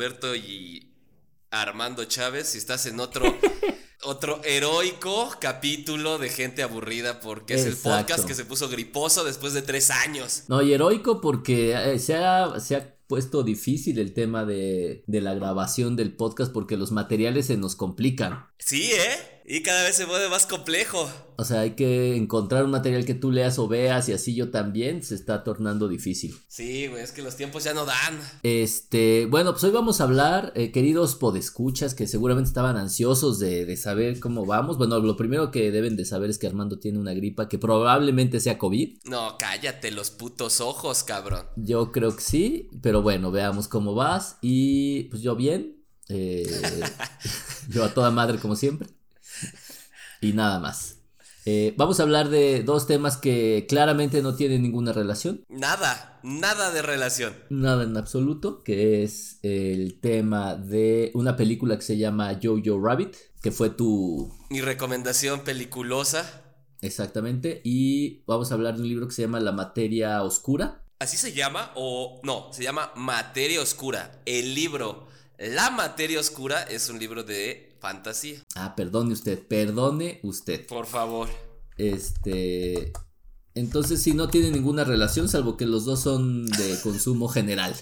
Norberto y Armando Chávez y estás en otro otro heroico capítulo de gente aburrida porque es el podcast que se puso griposo después de tres años. No, y heroico porque eh, se, ha, se ha puesto difícil el tema de, de la grabación del podcast porque los materiales se nos complican. Sí, ¿eh? Y cada vez se vuelve más complejo. O sea, hay que encontrar un material que tú leas o veas y así yo también se está tornando difícil. Sí, güey, es que los tiempos ya no dan. Este, bueno, pues hoy vamos a hablar, eh, queridos podescuchas, que seguramente estaban ansiosos de, de, saber cómo vamos. Bueno, lo primero que deben de saber es que Armando tiene una gripa que probablemente sea COVID. No, cállate los putos ojos, cabrón. Yo creo que sí, pero bueno, veamos cómo vas. Y pues yo bien. Eh, yo a toda madre como siempre y nada más. Eh, vamos a hablar de dos temas que claramente no tienen ninguna relación. Nada, nada de relación. Nada en absoluto, que es el tema de una película que se llama Jojo Rabbit, que fue tu... Mi recomendación peliculosa. Exactamente, y vamos a hablar de un libro que se llama La materia oscura. ¿Así se llama? O no, se llama Materia Oscura. El libro La materia oscura es un libro de fantasía. Ah, perdone usted, perdone usted. Por favor. Este. Entonces, si no tiene ninguna relación, salvo que los dos son de consumo general.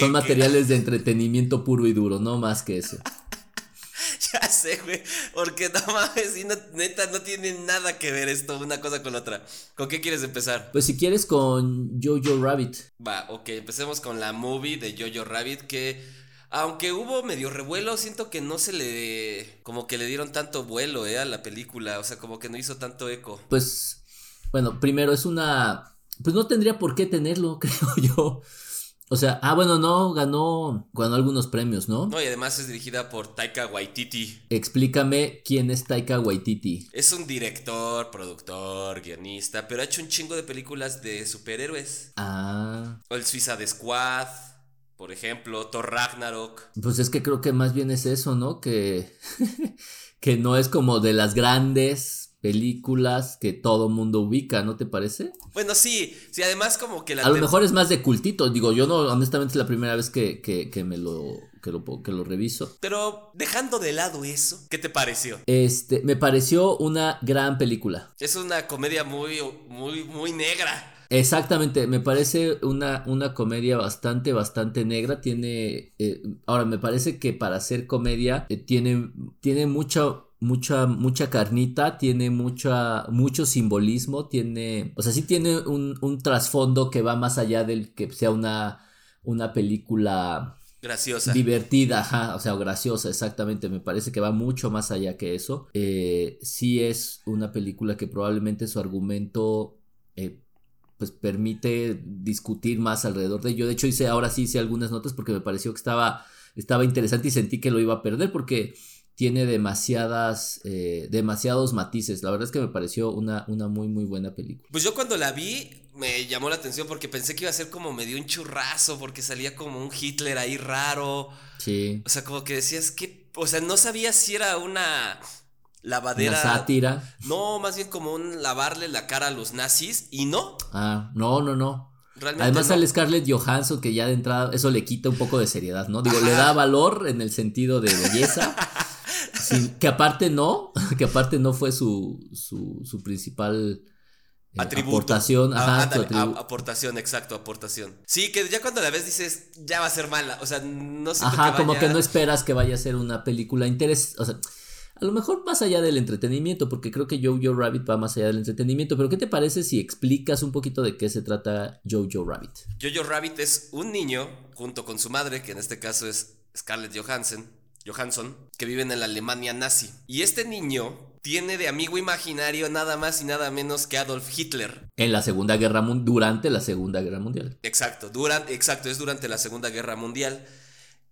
son materiales de entretenimiento puro y duro, no más que eso. ya sé, güey. Porque no mames, y neta, no tiene nada que ver esto una cosa con la otra. ¿Con qué quieres empezar? Pues si quieres con Jojo Rabbit. Va, ok, empecemos con la movie de Jojo Rabbit que aunque hubo medio revuelo, siento que no se le. como que le dieron tanto vuelo, eh, a la película. O sea, como que no hizo tanto eco. Pues. Bueno, primero es una. Pues no tendría por qué tenerlo, creo yo. O sea, ah, bueno, no, ganó, ganó algunos premios, ¿no? No, y además es dirigida por Taika Waititi. Explícame quién es Taika Waititi. Es un director, productor, guionista, pero ha hecho un chingo de películas de superhéroes. Ah. O el Suiza de Squad. Por ejemplo, Thor Ragnarok. Pues es que creo que más bien es eso, ¿no? Que, que no es como de las grandes películas que todo mundo ubica, ¿no te parece? Bueno, sí, sí, además como que la... A lo mejor es más de cultito, digo, yo no, honestamente es la primera vez que, que, me lo que, lo, que lo reviso. Pero dejando de lado eso, ¿qué te pareció? Este, me pareció una gran película. Es una comedia muy, muy, muy negra. Exactamente, me parece una, una comedia bastante, bastante negra. Tiene, eh, ahora me parece que para hacer comedia eh, tiene, tiene mucha, mucha, mucha carnita, tiene mucha, mucho simbolismo, tiene, o sea, sí tiene un, un trasfondo que va más allá del que sea una, una película Graciosa. Divertida, ajá, o sea, graciosa, exactamente. Me parece que va mucho más allá que eso. Eh, sí es una película que probablemente su argumento pues permite discutir más alrededor de ello. De hecho, hice ahora sí hice algunas notas porque me pareció que estaba, estaba interesante y sentí que lo iba a perder porque tiene demasiadas, eh, demasiados matices. La verdad es que me pareció una, una muy, muy buena película. Pues yo cuando la vi me llamó la atención porque pensé que iba a ser como medio un churrazo porque salía como un Hitler ahí raro. Sí. O sea, como que decías que, o sea, no sabía si era una lavadera. Una sátira. No, más bien como un lavarle la cara a los nazis y no. Ah, no, no, no. Realmente Además al Scarlett Johansson que ya de entrada eso le quita un poco de seriedad, ¿no? Digo, le da valor en el sentido de belleza. que aparte no, que aparte no fue su, su, su principal eh, Aportación, ajá, aportación, exacto, aportación. Sí, que ya cuando la ves dices, ya va a ser mala. O sea, no sé. Ajá, como que no esperas que vaya a ser una película interesante. O sea, a lo mejor más allá del entretenimiento, porque creo que Jojo Rabbit va más allá del entretenimiento, pero ¿qué te parece si explicas un poquito de qué se trata Jojo Rabbit? Jojo Rabbit es un niño, junto con su madre, que en este caso es Scarlett Johansson, Johansson, que vive en la Alemania nazi. Y este niño tiene de amigo imaginario nada más y nada menos que Adolf Hitler. En la Segunda Guerra Mundial, durante la Segunda Guerra Mundial. Exacto, durante, exacto, es durante la Segunda Guerra Mundial.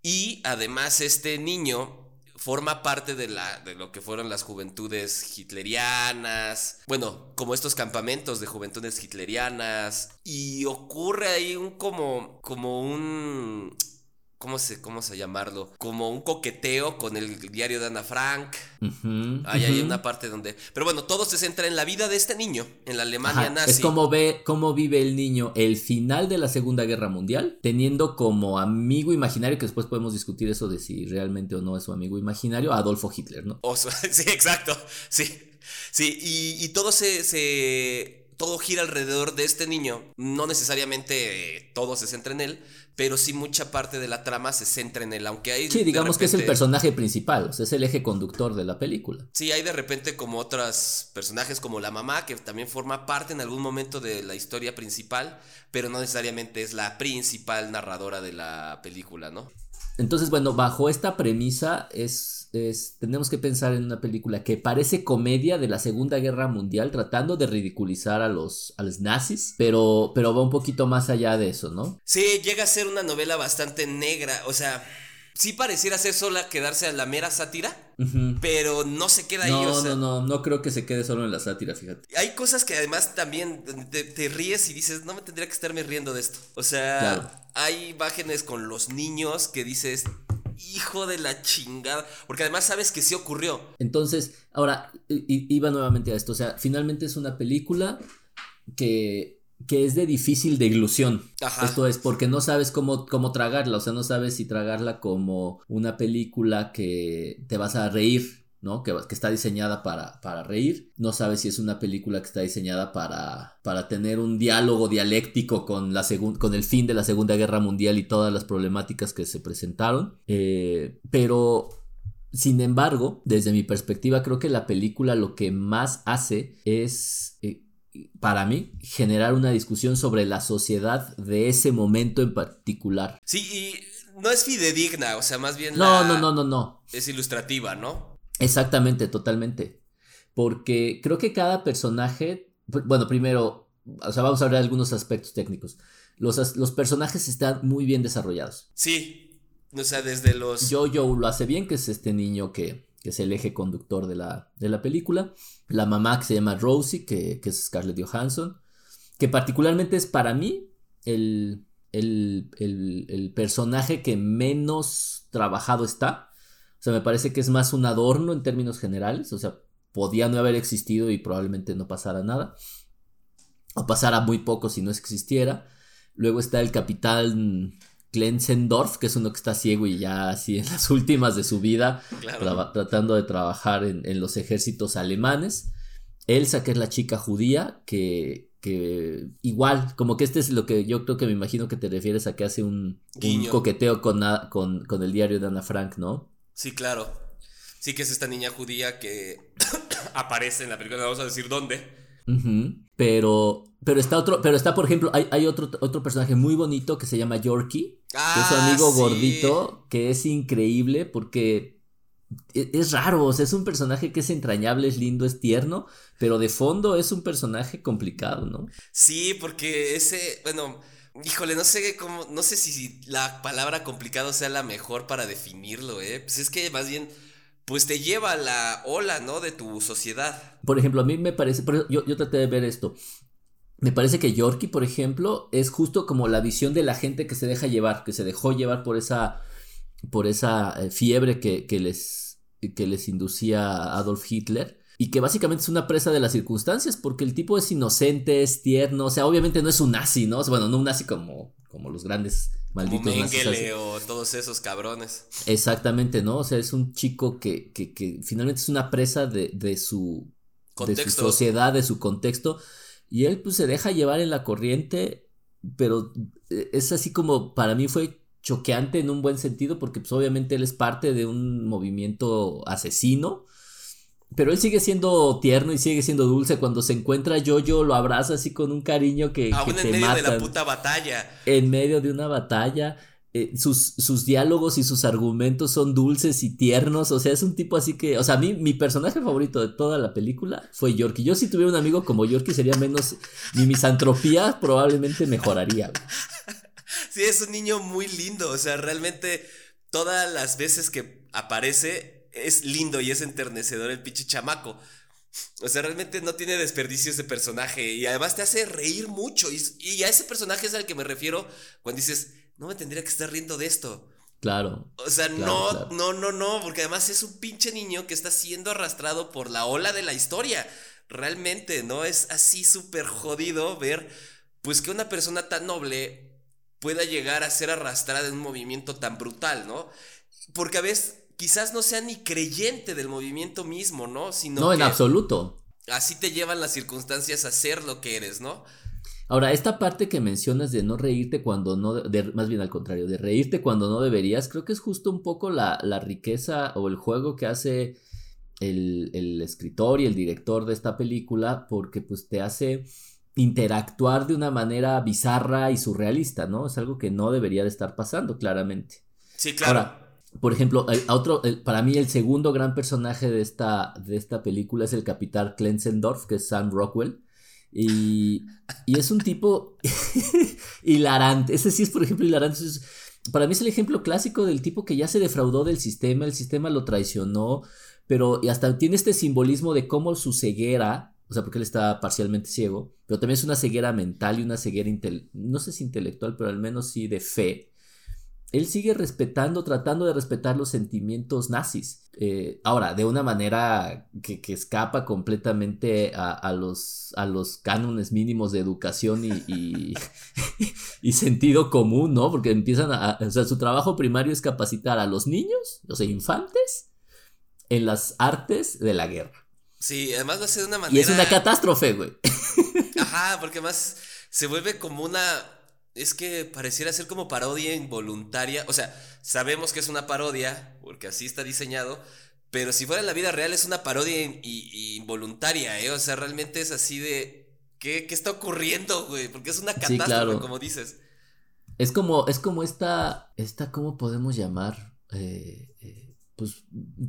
Y además este niño forma parte de, la, de lo que fueron las juventudes hitlerianas, bueno, como estos campamentos de juventudes hitlerianas, y ocurre ahí un como, como un ¿cómo se, cómo se llamarlo? Como un coqueteo con el diario de Ana Frank. Ahí hay una parte donde... Pero bueno, todo se centra en la vida de este niño, en la Alemania nazi. Es como ve cómo vive el niño el final de la Segunda Guerra Mundial, teniendo como amigo imaginario, que después podemos discutir eso de si realmente o no es su amigo imaginario, Adolfo Hitler, ¿no? sí, exacto, sí. Sí, y, todo se, se, Todo gira alrededor de este niño. No necesariamente todo se centra en él, pero sí mucha parte de la trama se centra en él, aunque hay... Sí, digamos que es el personaje principal, o sea, es el eje conductor de la película. Sí, hay de repente como otros personajes como la mamá, que también forma parte en algún momento de la historia principal, pero no necesariamente es la principal narradora de la película, ¿no? Entonces, bueno, bajo esta premisa es, es, tenemos que pensar en una película que parece comedia de la Segunda Guerra Mundial, tratando de ridiculizar a los, a los nazis, pero, pero va un poquito más allá de eso, ¿no? Sí, llega a ser una novela bastante negra, o sea, sí pareciera ser sola quedarse a la mera sátira, pero no se queda ahí. No, no, no, no creo que se quede solo en la sátira, fíjate. Hay cosas que además también te, ríes y dices, no me tendría que estarme riendo de esto. O sea, hay imágenes con los niños que dices, hijo de la chingada, porque además sabes que sí ocurrió. Entonces, ahora, iba nuevamente a esto, o sea, finalmente es una película que que es de difícil deglución. Esto es porque no sabes cómo, cómo tragarla, o sea, no sabes si tragarla como una película que te vas a reír, ¿no? Que, que está diseñada para, para, reír. No sabes si es una película que está diseñada para, para tener un diálogo dialéctico con, la con el fin de la Segunda Guerra Mundial y todas las problemáticas que se presentaron. Eh, pero sin embargo, desde mi perspectiva, creo que la película lo que más hace es eh, para mí, generar una discusión sobre la sociedad de ese momento en particular. Sí, y no es fidedigna, o sea, más bien... No, no, no, no, no. Es ilustrativa, ¿no? Exactamente, totalmente. Porque creo que cada personaje, bueno, primero, o sea, vamos a hablar de algunos aspectos técnicos. Los, los personajes están muy bien desarrollados. Sí, o sea, desde los... Jojo lo hace bien, que es este niño que que es el eje conductor de la, de la película. La mamá que se llama Rosie, que, es Scarlett Johansson, que particularmente es para mí el, el, personaje que menos trabajado está. O sea, me parece que es más un adorno en términos generales. O sea, podía no haber existido y probablemente no pasara nada. O pasara muy poco si no existiera. Luego está el capitán Klenzendorf, que es uno que está ciego y ya así en las últimas de su vida, tratando de trabajar en, los ejércitos alemanes. Elsa, que es la chica judía, que, que igual, como que este es lo que yo creo que me imagino que te refieres a que hace un, coqueteo con, con, con, el diario de Ana Frank, ¿no? Sí, claro. Sí que es esta niña judía que aparece en la película, vamos a decir dónde pero, pero está otro, pero está, por ejemplo, hay, hay, otro, otro personaje muy bonito que se llama Yorkie, que es su ah, amigo gordito, que es increíble porque e, es, raro, o sea, es un personaje que es entrañable, es lindo, es tierno, pero de fondo es un personaje complicado, ¿no? Sí, porque ese, bueno, híjole, no sé cómo, no sé si la palabra complicado sea la mejor para definirlo, ¿eh? Pues es que más bien pues te lleva a la ola, ¿no? De tu sociedad. Por ejemplo, a mí me parece, yo, traté de ver esto. Me parece que Yorkie, por ejemplo, es justo como la visión de la gente que se deja llevar, que se dejó llevar por esa, por esa eh, fiebre que, les, que les inducía Adolf Hitler. Y que básicamente es una presa de las circunstancias, porque el tipo es inocente, es tierno, o sea, obviamente no es un nazi, ¿no? bueno, no un nazi como, como los grandes malditos Mengele o todos esos cabrones. Exactamente, ¿no? O sea, es un chico que, que, que finalmente es una presa de, de, su, de su sociedad, de su contexto. Y él pues se deja llevar en la corriente, pero eh, es así como para mí fue choqueante en un buen sentido porque pues obviamente él es parte de un movimiento asesino pero él sigue siendo tierno y sigue siendo dulce. Cuando se encuentra Yo-Yo lo abraza así con un cariño que, Aún en medio de la puta batalla. En medio de una batalla. Eh, sus, sus, diálogos y sus argumentos son dulces y tiernos. O sea, es un tipo así que. O sea, a mí, mi personaje favorito de toda la película fue Yorkie. Yo, si tuviera un amigo como Yorkie, sería menos. Mi misantropía probablemente mejoraría. Sí, es un niño muy lindo. O sea, realmente todas las veces que aparece es lindo y es enternecedor el pinche chamaco. O sea, realmente no tiene desperdicio ese personaje y además te hace reír mucho. Y, a ese personaje es al que me refiero cuando dices, no me tendría que estar riendo de esto. Claro. O sea, no, no, no, no, porque además es un pinche niño que está siendo arrastrado por la ola de la historia. Realmente, ¿no? Es así súper jodido ver, pues que una persona tan noble pueda llegar a ser arrastrada en un movimiento tan brutal, ¿no? Porque a veces quizás no sea ni creyente del movimiento mismo, ¿no? Sino no, en absoluto. Así te llevan las circunstancias a ser lo que eres, ¿no? Ahora, esta parte que mencionas de no reírte cuando no, de, más bien al contrario, de reírte cuando no deberías, creo que es justo un poco la, riqueza o el juego que hace el, el, escritor y el director de esta película, porque pues te hace interactuar de una manera bizarra y surrealista, ¿no? Es algo que no debería de estar pasando, claramente. Sí, claro. Ahora, por ejemplo, otro, para mí el segundo gran personaje de esta, de esta película es el capitán Klenzendorf, que es Sam Rockwell. Y, y es un tipo hilarante. Ese sí es, por ejemplo, hilarante. para mí es el ejemplo clásico del tipo que ya se defraudó del sistema, el sistema lo traicionó, pero y hasta tiene este simbolismo de cómo su ceguera, o sea, porque él está parcialmente ciego, pero también es una ceguera mental y una ceguera, no sé si intelectual, pero al menos sí de fe él sigue respetando, tratando de respetar los sentimientos nazis. Eh, ahora, de una manera que, escapa completamente a, los, a los cánones mínimos de educación y, y, sentido común, ¿no? Porque empiezan a, o sea, su trabajo primario es capacitar a los niños, sea, infantes, en las artes de la guerra. Sí, además lo hace de una manera... Y es una catástrofe, güey. Ajá, porque además se vuelve como una es que pareciera ser como parodia involuntaria. O sea, sabemos que es una parodia, porque así está diseñado. Pero si fuera en la vida real es una parodia involuntaria, ¿eh? O sea, realmente es así de. ¿Qué, qué está ocurriendo, güey? Porque es una catástrofe, como dices. Es como, es como esta. Esta, ¿cómo podemos llamar? Eh, eh, pues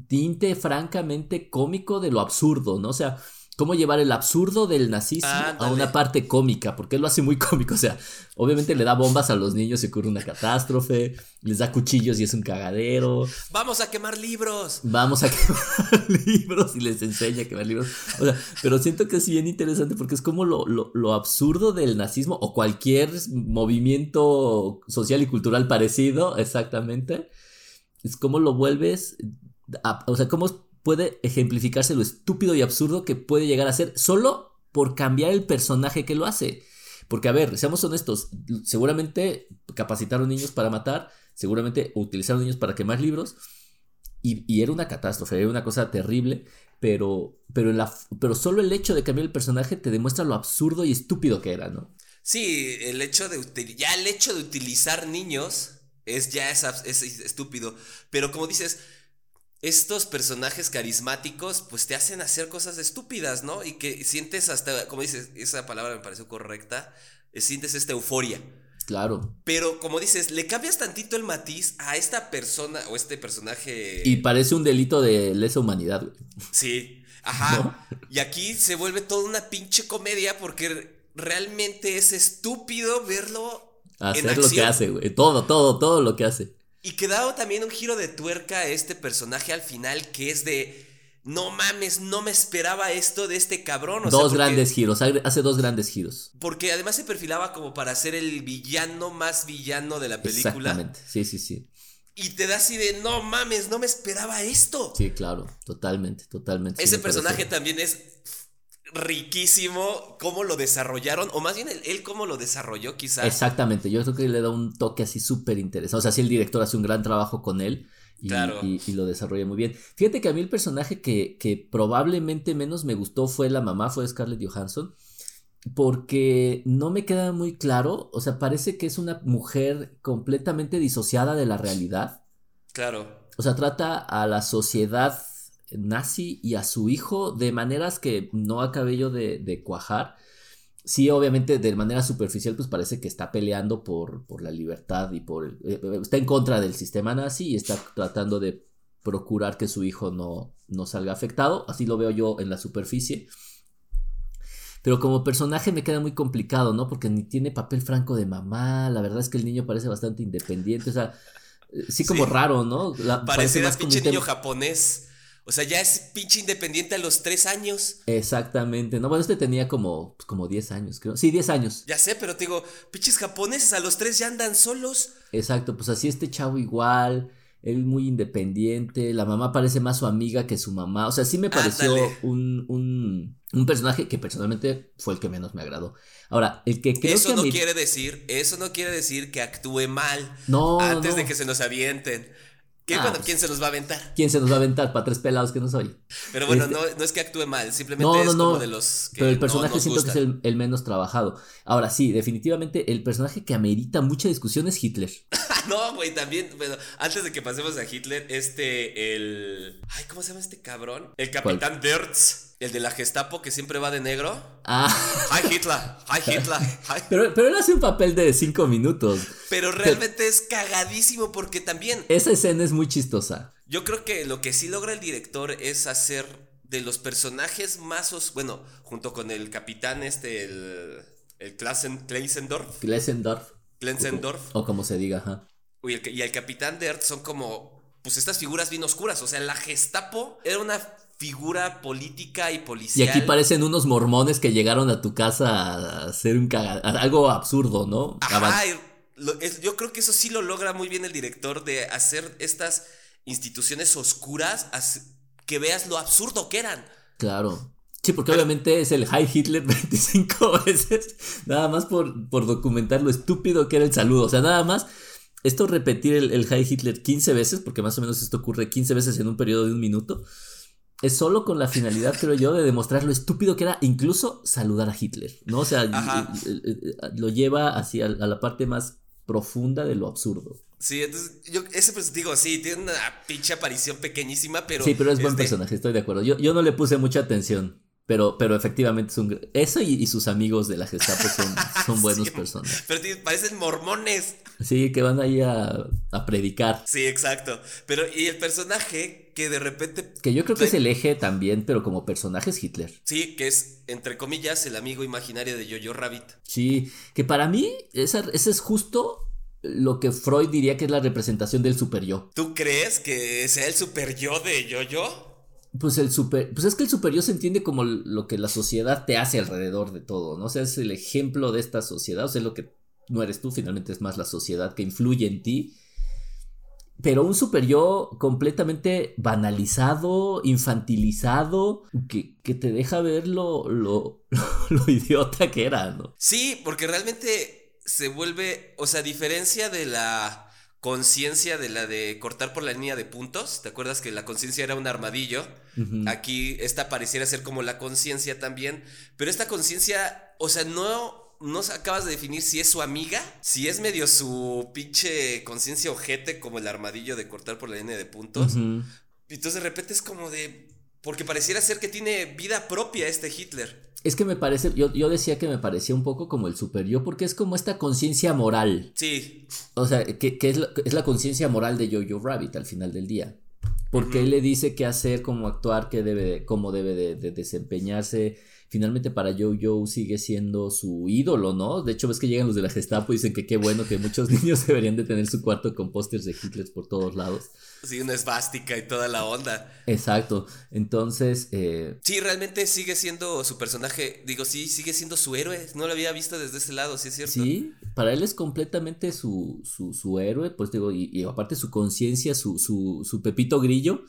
tinte francamente cómico de lo absurdo, ¿no? O sea, cómo llevar el absurdo del nazismo a una parte cómica, porque él lo hace muy cómico, o sea, obviamente le da bombas a los niños y ocurre una catástrofe, les da cuchillos y es un cagadero. Vamos a quemar libros. Vamos a quemar libros y les enseña a quemar libros. O sea, pero siento que es bien interesante porque es como lo, lo absurdo del nazismo o cualquier movimiento social y cultural parecido, exactamente. Es como lo vuelves, o sea, cómo puede ejemplificarse lo estúpido y absurdo que puede llegar a ser solo por cambiar el personaje que lo hace. Porque, a ver, seamos honestos, seguramente capacitaron niños para matar, seguramente utilizaron niños para quemar libros, y, era una catástrofe, era una cosa terrible, pero, pero, la, pero solo el hecho de cambiar el personaje te demuestra lo absurdo y estúpido que era, ¿no? Sí, el hecho de, ya el hecho de utilizar niños es ya es estúpido, pero como dices, estos personajes carismáticos pues te hacen hacer cosas estúpidas, ¿no? Y que sientes hasta, como dices, esa palabra me pareció correcta, eh, sientes esta euforia. Claro. Pero como dices, le cambias tantito el matiz a esta persona o este personaje. Y parece un delito de lesa humanidad, güey. Sí, ajá. Y aquí se vuelve toda una pinche comedia porque realmente es estúpido verlo. Hacer lo que hace, güey. Todo, todo, todo lo que hace. Y que también un giro de tuerca a este personaje al final que es de... No mames, no me esperaba esto de este cabrón. dos grandes giros, hace dos grandes giros. Porque además se perfilaba como para ser el villano más villano de la película. Exactamente, sí, sí, sí. Y te da así de, no mames, no me esperaba esto. Sí, claro, totalmente, totalmente. Ese personaje también es riquísimo cómo lo desarrollaron, o más bien él, cómo lo desarrolló quizás. Exactamente, yo creo que le da un toque así súper interesante. O sea, si el director hace un gran trabajo con él y, y, lo desarrolla muy bien. Fíjate que a mí el personaje que, que probablemente menos me gustó fue la mamá, fue Scarlett Johansson. Porque no me queda muy claro, o sea, parece que es una mujer completamente disociada de la realidad. Claro. O sea, trata a la sociedad nazi y a su hijo de maneras que no acabé yo de, cuajar. Sí, obviamente de manera superficial pues parece que está peleando por, por la libertad y por... Eh, eh, está en contra del sistema nazi y está tratando de procurar que su hijo no, no salga afectado. Así lo veo yo en la superficie. Pero como personaje me queda muy complicado, ¿no? Porque ni tiene papel franco de mamá. La verdad es que el niño parece bastante independiente. O sea, sí como raro, ¿no? parece, más pinche niño japonés. O sea, ya es pinche independiente a los tres años. Exactamente. No, bueno, este tenía como, pues, como 10 años, creo. Sí, 10 años. Ya sé, pero te digo, pinches japoneses a los tres ya andan solos. Exacto, pues así este chavo igual. Él muy independiente. La mamá parece más su amiga que su mamá. O sea, sí me pareció un, un, un, personaje que personalmente fue el que menos me agradó. Ahora, el que creo eso que. no quiere decir, eso no quiere decir que actúe mal. No. Antes de que se nos avienten. ¿Qué, ah, ¿Quién se nos va a aventar? ¿Quién se nos va a aventar? Para tres pelados que no soy. Pero bueno, este no, no, es que actúe mal, simplemente es como de los que Pero el personaje siento que es el, menos trabajado. Ahora sí, definitivamente el personaje que amerita mucha discusión es Hitler. no, güey, también, bueno, antes de que pasemos a Hitler, este, el... Ay, ¿cómo se llama este cabrón? El capitán Dirtz. El de la Gestapo que siempre va de negro. Ah. Hi Hitler, hi Hitler. Pero, pero él hace un papel de cinco minutos. Pero realmente es cagadísimo porque también. Esa escena es muy chistosa. Yo creo que lo que sí logra el director es hacer de los personajes más. bueno, junto con el capitán, este, el. El Kleisendorf. Kleisendorf. Kleisendorf. O, como se diga, ajá. Y el, y el capitán Dirt son como. Pues estas figuras bien oscuras. O sea, la Gestapo era una figura política y policial. Y aquí parecen unos mormones que llegaron a tu casa a hacer un algo absurdo, ¿no? Ajá, yo creo que eso sí lo logra muy bien el director de hacer estas instituciones oscuras que veas lo absurdo que eran. Claro. Sí, porque obviamente es el High Hitler 25 veces, nada más por, por documentar lo estúpido que era el saludo. O sea, nada más esto repetir el, el High Hitler 15 veces, porque más o menos esto ocurre 15 veces en un periodo de un minuto es solo con la finalidad, creo yo, de demostrar lo estúpido que era incluso saludar a Hitler, ¿no? O sea, lo lleva hacia a la parte más profunda de lo absurdo. Sí, entonces, yo, ese pues digo, sí, tiene una pinche aparición pequeñísima, pero... Sí, pero es buen este personaje, estoy de acuerdo. Yo, yo no le puse mucha atención. Pero, pero efectivamente son. Eso y, sus amigos de la Gestapo son, son buenos personas. Pero parecen mormones. Sí, que van ahí a, a, predicar. Sí, exacto. Pero, y el personaje que de repente. Que yo creo que es el eje también, pero como personaje es Hitler. Sí, que es, entre comillas, el amigo imaginario de Jojo Rabbit. Sí, que para mí, ese es justo lo que Freud diría que es la representación del super yo. ¿Tú crees que sea el super yo de Jojo? Pues el super, pues es que el superior se entiende como lo que la sociedad te hace alrededor de todo, ¿no? O sea, es el ejemplo de esta sociedad, o sea, lo que no eres tú, finalmente es más la sociedad que influye en ti. Pero un superior completamente banalizado, infantilizado, que, que te deja ver lo, lo, lo, idiota que era, ¿no? Sí, porque realmente se vuelve, o sea, a diferencia de la conciencia de la de cortar por la línea de puntos. ¿Te acuerdas que la conciencia era un armadillo? Aquí esta pareciera ser como la conciencia también. Pero esta conciencia, o sea, no, no acabas de definir si es su amiga, si es medio su pinche conciencia ojete como el armadillo de cortar por la línea de puntos. Y Entonces de repente es como de... Porque pareciera ser que tiene vida propia este Hitler. Es que me parece, yo, yo decía que me parecía un poco como el super yo, porque es como esta conciencia moral. Sí. O sea, que, es la, es la conciencia moral de Jojo Rabbit al final del día. Porque él le dice qué hacer, cómo actuar, qué debe, cómo debe de, desempeñarse. Finalmente para Jojo sigue siendo su ídolo, ¿no? De hecho ves que llegan los de la Gestapo y dicen que qué bueno que muchos niños deberían de tener su cuarto con pósters de Hitler por todos lados. Sí, una esvástica y toda la onda. Exacto. Entonces. Eh... Sí, realmente sigue siendo su personaje. Digo, sí, sigue siendo su héroe. No lo había visto desde ese lado, sí es cierto. Sí, para él es completamente su, su, héroe. Pues digo, y, aparte su conciencia, su, su, su Pepito Grillo.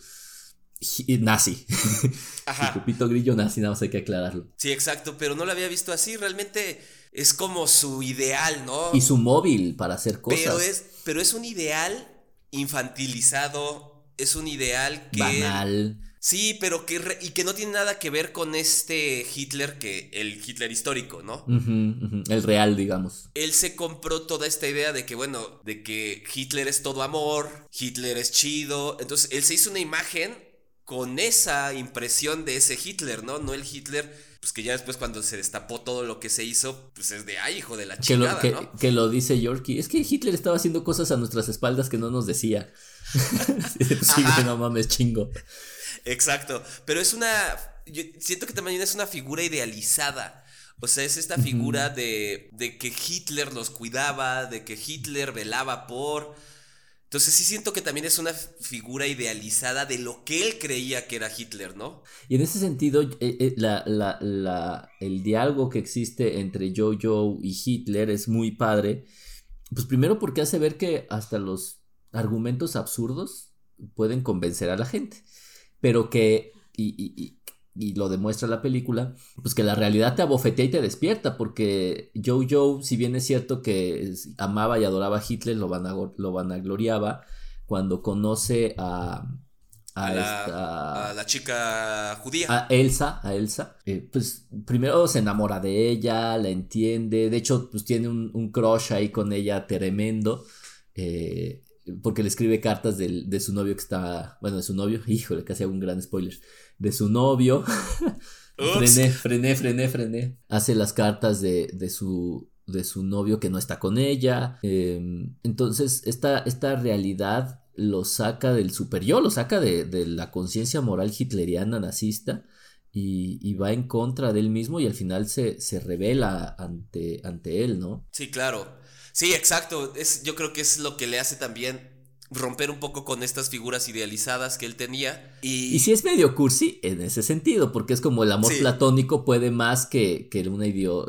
Y nazi. Ajá. Pepito Grillo nazi, nada más hay que aclararlo. Sí, exacto, pero no lo había visto así. Realmente es como su ideal, ¿no? Y su móvil para hacer cosas. Pero es, pero es un ideal infantilizado, es un ideal que... Banal. Sí, pero que y que no tiene nada que ver con este Hitler que el Hitler histórico, ¿no? El real, digamos. Él se compró toda esta idea de que bueno, de que Hitler es todo amor, Hitler es chido, entonces él se hizo una imagen con esa impresión de ese Hitler, ¿no? No el Hitler pues que ya después cuando se destapó todo lo que se hizo, pues es de, ay, hijo de la chingada, que lo, ¿no? que lo dice Yorkie. Es que Hitler estaba haciendo cosas a nuestras espaldas que no nos decía. sí, no mames, chingo. Exacto. Pero es una. Yo siento que también es una figura idealizada. O sea, es esta figura de, de que Hitler nos cuidaba, de que Hitler velaba por. Entonces sí siento que también es una figura idealizada de lo que él creía que era Hitler, ¿no? Y en ese sentido, eh, eh, el diálogo que existe entre Jojo y Hitler es muy padre. Pues primero porque hace ver que hasta los argumentos absurdos pueden convencer a la gente. Pero que, y, y, lo demuestra la película, pues que la realidad te abofetea y te despierta, porque Jojo, si bien es cierto que amaba y adoraba a Hitler, lo, van a, lo vanagloriaba, cuando conoce a, a, la, a, la, chica judía. A Elsa, a Elsa. Eh, pues primero se enamora de ella, la entiende. De hecho, pues tiene un, un crush ahí con ella tremendo. Eh, porque le escribe cartas de, su novio que está, bueno, de su novio, híjole, casi hago un gran spoiler, de su novio. frené, frené, frené, frené. Hace las cartas de, de, su, de su novio que no está con ella. Em, entonces, esta, esta realidad lo saca del super yo, lo saca de, de la conciencia moral hitleriana nazista. Y, y, va en contra de él mismo y al final se, se revela ante, ante él, ¿no? Sí, claro. Sí, exacto. Es, yo creo que es lo que le hace también romper un poco con estas figuras idealizadas que él tenía. Y, y sí es medio cursi en ese sentido, porque es como el amor platónico puede más que, que, una,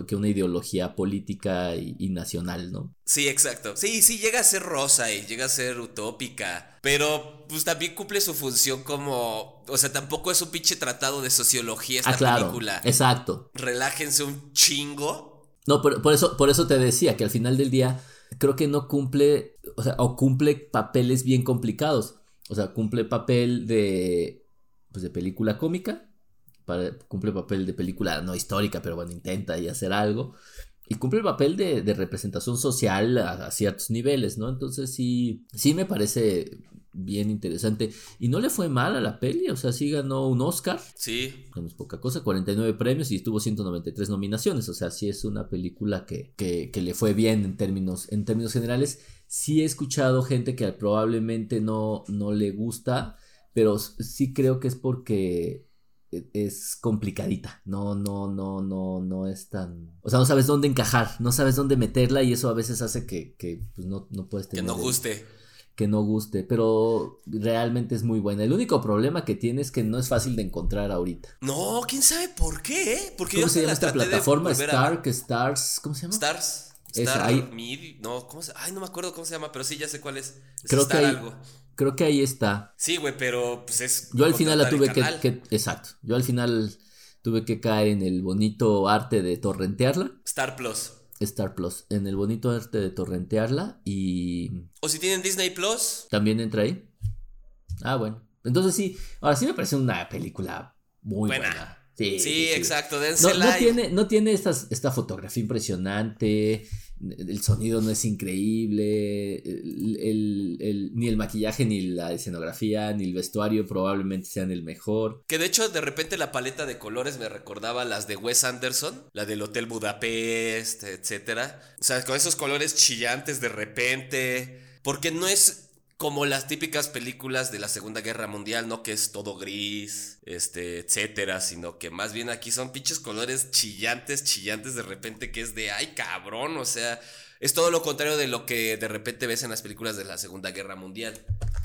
que una ideología política y, nacional, ¿no? Sí, exacto. Sí, sí, llega a ser rosa y llega a ser utópica, pero pues también cumple su función como... O sea, tampoco es un pinche tratado de sociología esta ah, claro, película. Exacto. Relájense un chingo no, por, eso, por eso te decía que al final del día creo que no cumple, o sea, cumple papeles bien complicados. O sea, cumple papel de, pues de película cómica, cumple papel de película no histórica, pero bueno, intenta y hacer algo. Y cumple el papel de, representación social a, a, ciertos niveles, ¿no? Entonces sí, sí me parece bien interesante. Y no le fue mal a la peli, o sea, sí ganó un Oscar. Sí. No es poca cosa, 49 premios y estuvo 193 nominaciones. O sea, sí es una película que, que, le fue bien en términos, en términos generales. Sí he escuchado gente que probablemente no, no le gusta, pero sí creo que es porque e, es complicadita. No, no, no, no, no es tan. O sea, no sabes dónde encajar, no sabes dónde meterla y eso a veces hace que, que pues no, no puedes tener. Que no guste que no guste, pero realmente es muy buena. El único problema que tiene es que no es fácil de encontrar ahorita. No, quién sabe por qué, ¿eh? Porque ¿Cómo se llama esta plataforma? Stark, Stars, ¿cómo se llama? Stars. Star ahí... no, ¿cómo se... Ay, no me acuerdo cómo se llama, pero sí, ya sé cuál es. creo que ahí, Creo que ahí está. Sí, güey, pero pues es. Yo al final la tuve que, que, Exacto. Yo al final tuve que caer en el bonito arte de torrentearla. Star Plus. Star Plus, en el bonito arte de torrentearla y... O si tienen Disney Plus. También entra ahí. Ah, bueno. Entonces sí, ahora sí me parece una película muy buena. Sí, sí, exacto. No, no, tiene, no tiene esta fotografía impresionante el sonido no es increíble, ni el maquillaje, ni la escenografía, ni el vestuario probablemente sean el mejor. Que de hecho de repente la paleta de colores me recordaba las de Wes Anderson, la del Hotel Budapest, etc. O sea, con esos colores chillantes de repente, porque no es como las típicas películas de la Segunda Guerra Mundial, no que es todo gris, este, etcétera, sino que más bien aquí son pinches colores chillantes, chillantes de repente que es de, ay cabrón, o sea, es todo lo contrario de lo que de repente ves en las películas de la Segunda Guerra Mundial.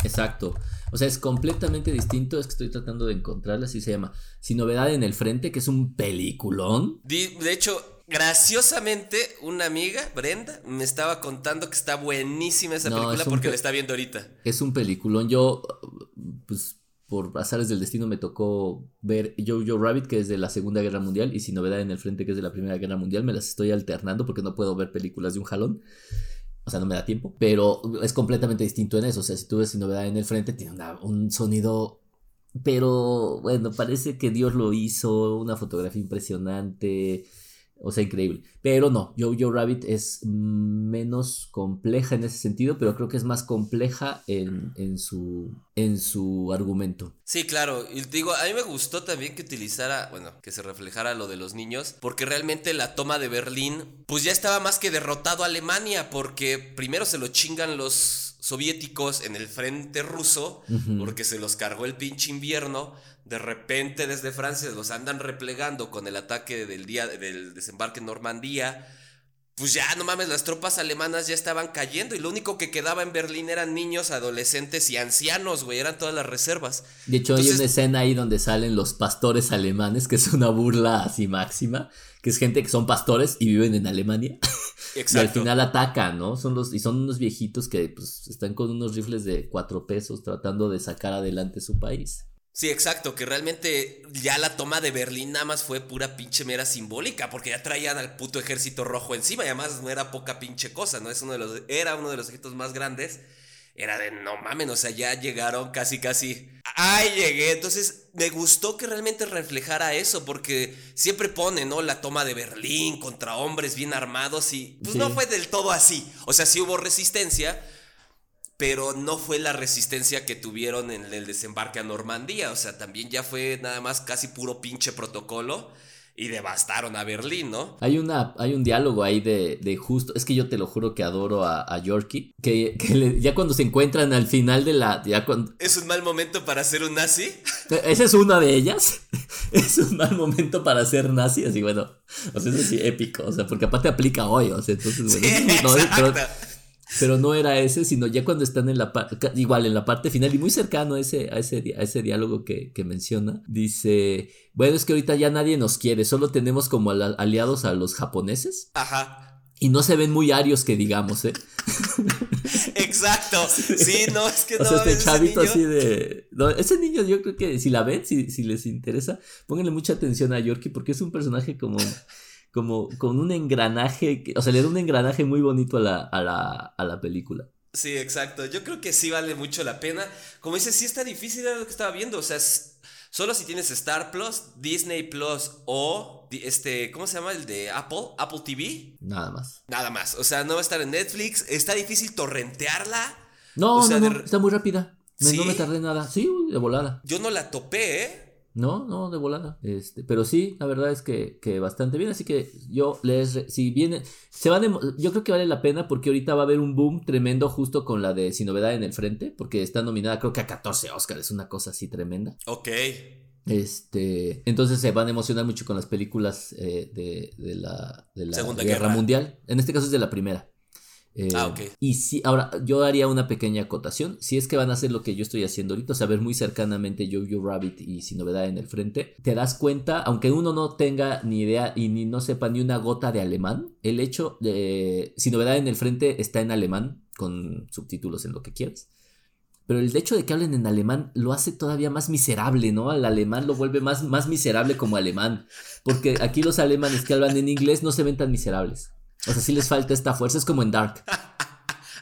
Exacto. O sea, es completamente distinto. Es que estoy tratando de encontrarla. Así se llama. Sin novedad en el frente, que es un peliculón. de hecho, Graciosamente, una amiga, Brenda, me estaba contando que está buenísima esa película porque la está viendo ahorita. Es un peliculón. Yo, pues, por azares del destino me tocó ver Jojo Rabbit, que es de la Segunda Guerra Mundial, y Sin Novedad en el Frente, que es de la Primera Guerra Mundial. Me las estoy alternando porque no puedo ver películas de un jalón. O sea, no me da tiempo. Pero es completamente distinto en eso. O sea, si tú ves Sin Novedad en el Frente, tiene un sonido pero bueno, parece que Dios lo hizo, una fotografía impresionante, o sea, increíble. Pero no, Jojo Rabbit es menos compleja en ese sentido, pero creo que es más compleja en, en, su, en su argumento. Sí, claro. Y digo, a mí me gustó también que utilizara, bueno, que se reflejara lo de los niños, porque realmente la toma de Berlín, pues ya estaba más que derrotado a Alemania, porque primero se lo chingan los soviéticos en el frente ruso, porque se los cargó el pinche invierno de repente desde Francia los andan replegando con el ataque del día del desembarque en Normandía. pues ya, no mames, las tropas alemanas ya estaban cayendo y lo único que quedaba en Berlín eran niños, adolescentes y ancianos, güey, eran todas las reservas. De hecho, hay una escena ahí donde salen los pastores alemanes, que es una burla así máxima, que es gente que son pastores y viven en Alemania. Exacto. y al final atacan, ¿no? Son los, y son unos viejitos que pues, están con unos rifles de cuatro pesos tratando de sacar adelante su país. Sí, exacto, que realmente ya la toma de Berlín nada más fue pura pinche mera simbólica, porque ya traían al puto ejército rojo encima y además no era poca pinche cosa, ¿no? Es uno de los, era uno de los ejércitos más grandes. Era de no mames, o sea, ya llegaron casi, casi. ¡Ay, llegué! Entonces, me gustó que realmente reflejara eso, porque siempre pone, ¿no? La toma de Berlín contra hombres bien armados y pues no fue del todo así. O sea, sí hubo resistencia, pero no fue la resistencia que tuvieron en el desembarque a Normandía, o sea, también ya fue nada más casi puro pinche protocolo y devastaron a Berlín, ¿no? Hay, una, hay un diálogo ahí de, de justo, es que yo te lo juro que adoro a, a Yorkie, que, ya cuando se encuentran al final de la... Ya cuando... ¿Es un mal momento para ser un nazi? Esa es una de ellas. es un mal momento para ser nazi, así bueno, o sea, es así épico, o sea, porque aparte aplica hoy, o sea, entonces, bueno, no, pero no era ese, sino ya cuando están en la parte, igual en la parte final y muy cercano a ese, a ese, a ese diálogo que, menciona, dice, bueno, es que ahorita ya nadie nos quiere, solo tenemos como aliados a los japoneses. Ajá. Y no se ven muy arios que digamos, ¿eh? Exacto. Sí, no, es que no. O sea, este chavito así de. ese niño, yo creo que si la ven, si, si les interesa, pónganle mucha atención a Yorkie porque es un personaje como como con un engranaje, o sea, le da un engranaje muy bonito a la, a la, a la película. Sí, exacto. Yo creo que sí vale mucho la pena. Como dices, sí está difícil lo que estaba viendo. O sea, solo si tienes Star Plus, Disney Plus o este, ¿cómo se llama? El de Apple, Apple TV. Nada más. Nada más. O sea, no va a estar en Netflix. Está difícil torrentearla. No, no, no, está muy rápida. No me tardé nada. Sí, de volada. Yo no la topé, ¿eh? No, no, de volada. Este, pero sí, la verdad es que, que bastante bien. Así que yo les, si viene, se va yo creo que vale la pena porque ahorita va a haber un boom tremendo justo con la de Sin Novedad en el Frente, porque está nominada creo que a 14 Oscars, una cosa así tremenda. Ok. Este, entonces se van a emocionar mucho con las películas eh, de, de, la, de la Segunda Guerra Mundial. En este caso es de la primera. Eh, ah, ok. Y si, ahora, yo haría una pequeña acotación. Si es que van a hacer lo que yo estoy haciendo ahorita, saber muy cercanamente Jojo Rabbit y Sin Novedad en el Frente, te das cuenta, aunque uno no tenga ni idea y ni no sepa ni una gota de alemán, el hecho de Sin Novedad en el Frente está en alemán, con subtítulos en lo que quieras. Pero el hecho de que hablen en alemán lo hace todavía más miserable, ¿no? Al alemán lo vuelve más, más miserable como alemán. Porque aquí los alemanes que hablan en inglés no se ven tan miserables. O sea, sí les falta esta fuerza, es como en Dark.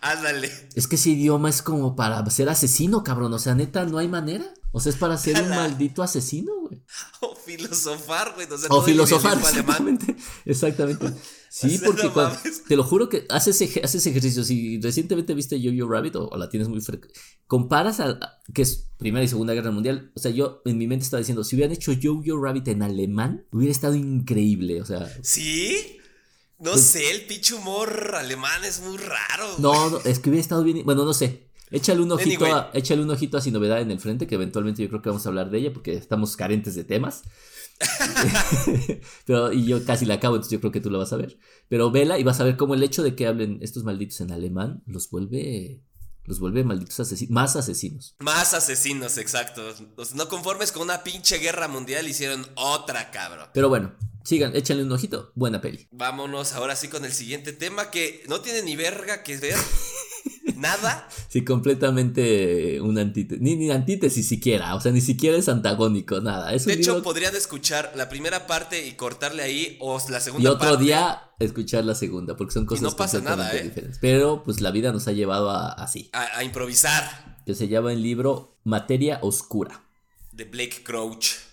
Ándale. Es que ese idioma es como para ser asesino, cabrón. O sea, neta, no hay manera. O sea, es para ser un maldito asesino, güey. O filosofar, güey. O, filosofar, exactamente. Exactamente. Sí, porque te lo juro que haces, ese ejercicio. Si recientemente viste Yo-Yo Rabbit o, la tienes muy frecuente, comparas a, que es Primera y Segunda Guerra Mundial. O sea, yo en mi mente estaba diciendo, si hubieran hecho Yo-Yo Rabbit en alemán, hubiera estado increíble. O sea. ¿Sí? No pues sé, el pinche humor alemán es muy raro. No, es que hubiera estado bien. Bueno, no sé. Échale un ojito, a, échale un ojito a Sin Novedad en el Frente, que eventualmente yo creo que vamos a hablar de ella porque estamos carentes de temas. Pero, y yo casi la acabo, entonces yo creo que tú la vas a ver. Pero vela y vas a ver cómo el hecho de que hablen estos malditos en alemán los vuelve. Los vuelve malditos asesinos. Más asesinos. Más asesinos, exacto. no conformes con una pinche guerra mundial, hicieron otra, cabrón. Pero bueno, Sigan, échenle un ojito. Buena peli. Vámonos ahora sí con el siguiente tema que no tiene ni verga que ver. Nada. Sí, completamente un antítesis. Ni, ni antítesis siquiera. O sea, ni siquiera es antagónico, nada. de hecho, podrían escuchar la primera parte y cortarle ahí o la segunda parte. Y otro día escuchar la segunda, porque son cosas no pasa nada, ¿eh? diferentes. Pero pues la vida nos ha llevado a así. A, a improvisar. Que se llama el libro Materia Oscura. De Blake Crouch.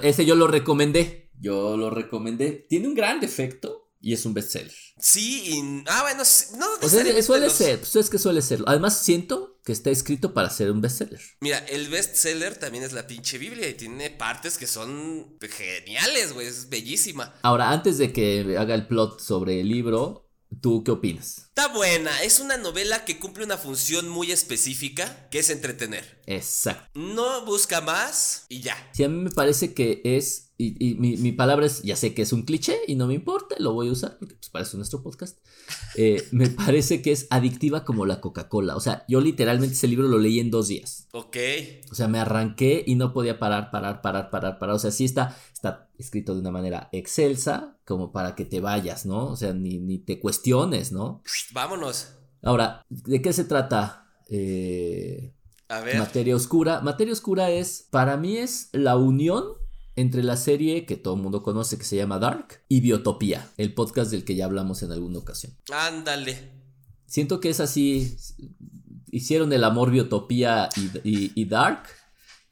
Yo, ese yo lo recomendé. Yo lo recomendé. Tiene un gran defecto y es un bestseller. Sí, y, ah, bueno, no. O sea, suele ser, pues es que suele ser. Además, siento que está escrito para ser un bestseller. Mira, el bestseller también es la pinche Biblia y tiene partes que son geniales, güey, es bellísima. Ahora, antes de que haga el plot sobre el libro, ¿Tú qué opinas? Está buena, es una novela que cumple una función muy específica, que es entretener. Exacto. No busca más y ya. Sí, a mí me parece que es, y, mi, palabra es, ya sé que es un cliché y no me importa, lo voy a usar, porque pues para eso es nuestro podcast. Eh, me parece que es adictiva como la Coca-Cola. O sea, yo literalmente ese libro lo leí en dos días. Ok. O sea, me arranqué y no podía parar, parar, parar, parar, parar. O sea, sí está, está escrito de una manera excelsa, como para que te vayas, ¿no? O sea, ni, te cuestiones, ¿no? Vámonos. Ahora, ¿de qué se trata? Eh, a ver. Materia Oscura. Materia Oscura es, para mí es la unión entre la serie que todo el mundo conoce que se llama Dark y Biotopía, el podcast del que ya hablamos en alguna ocasión. Ándale. Siento que es así, hicieron el amor Biotopía y, Dark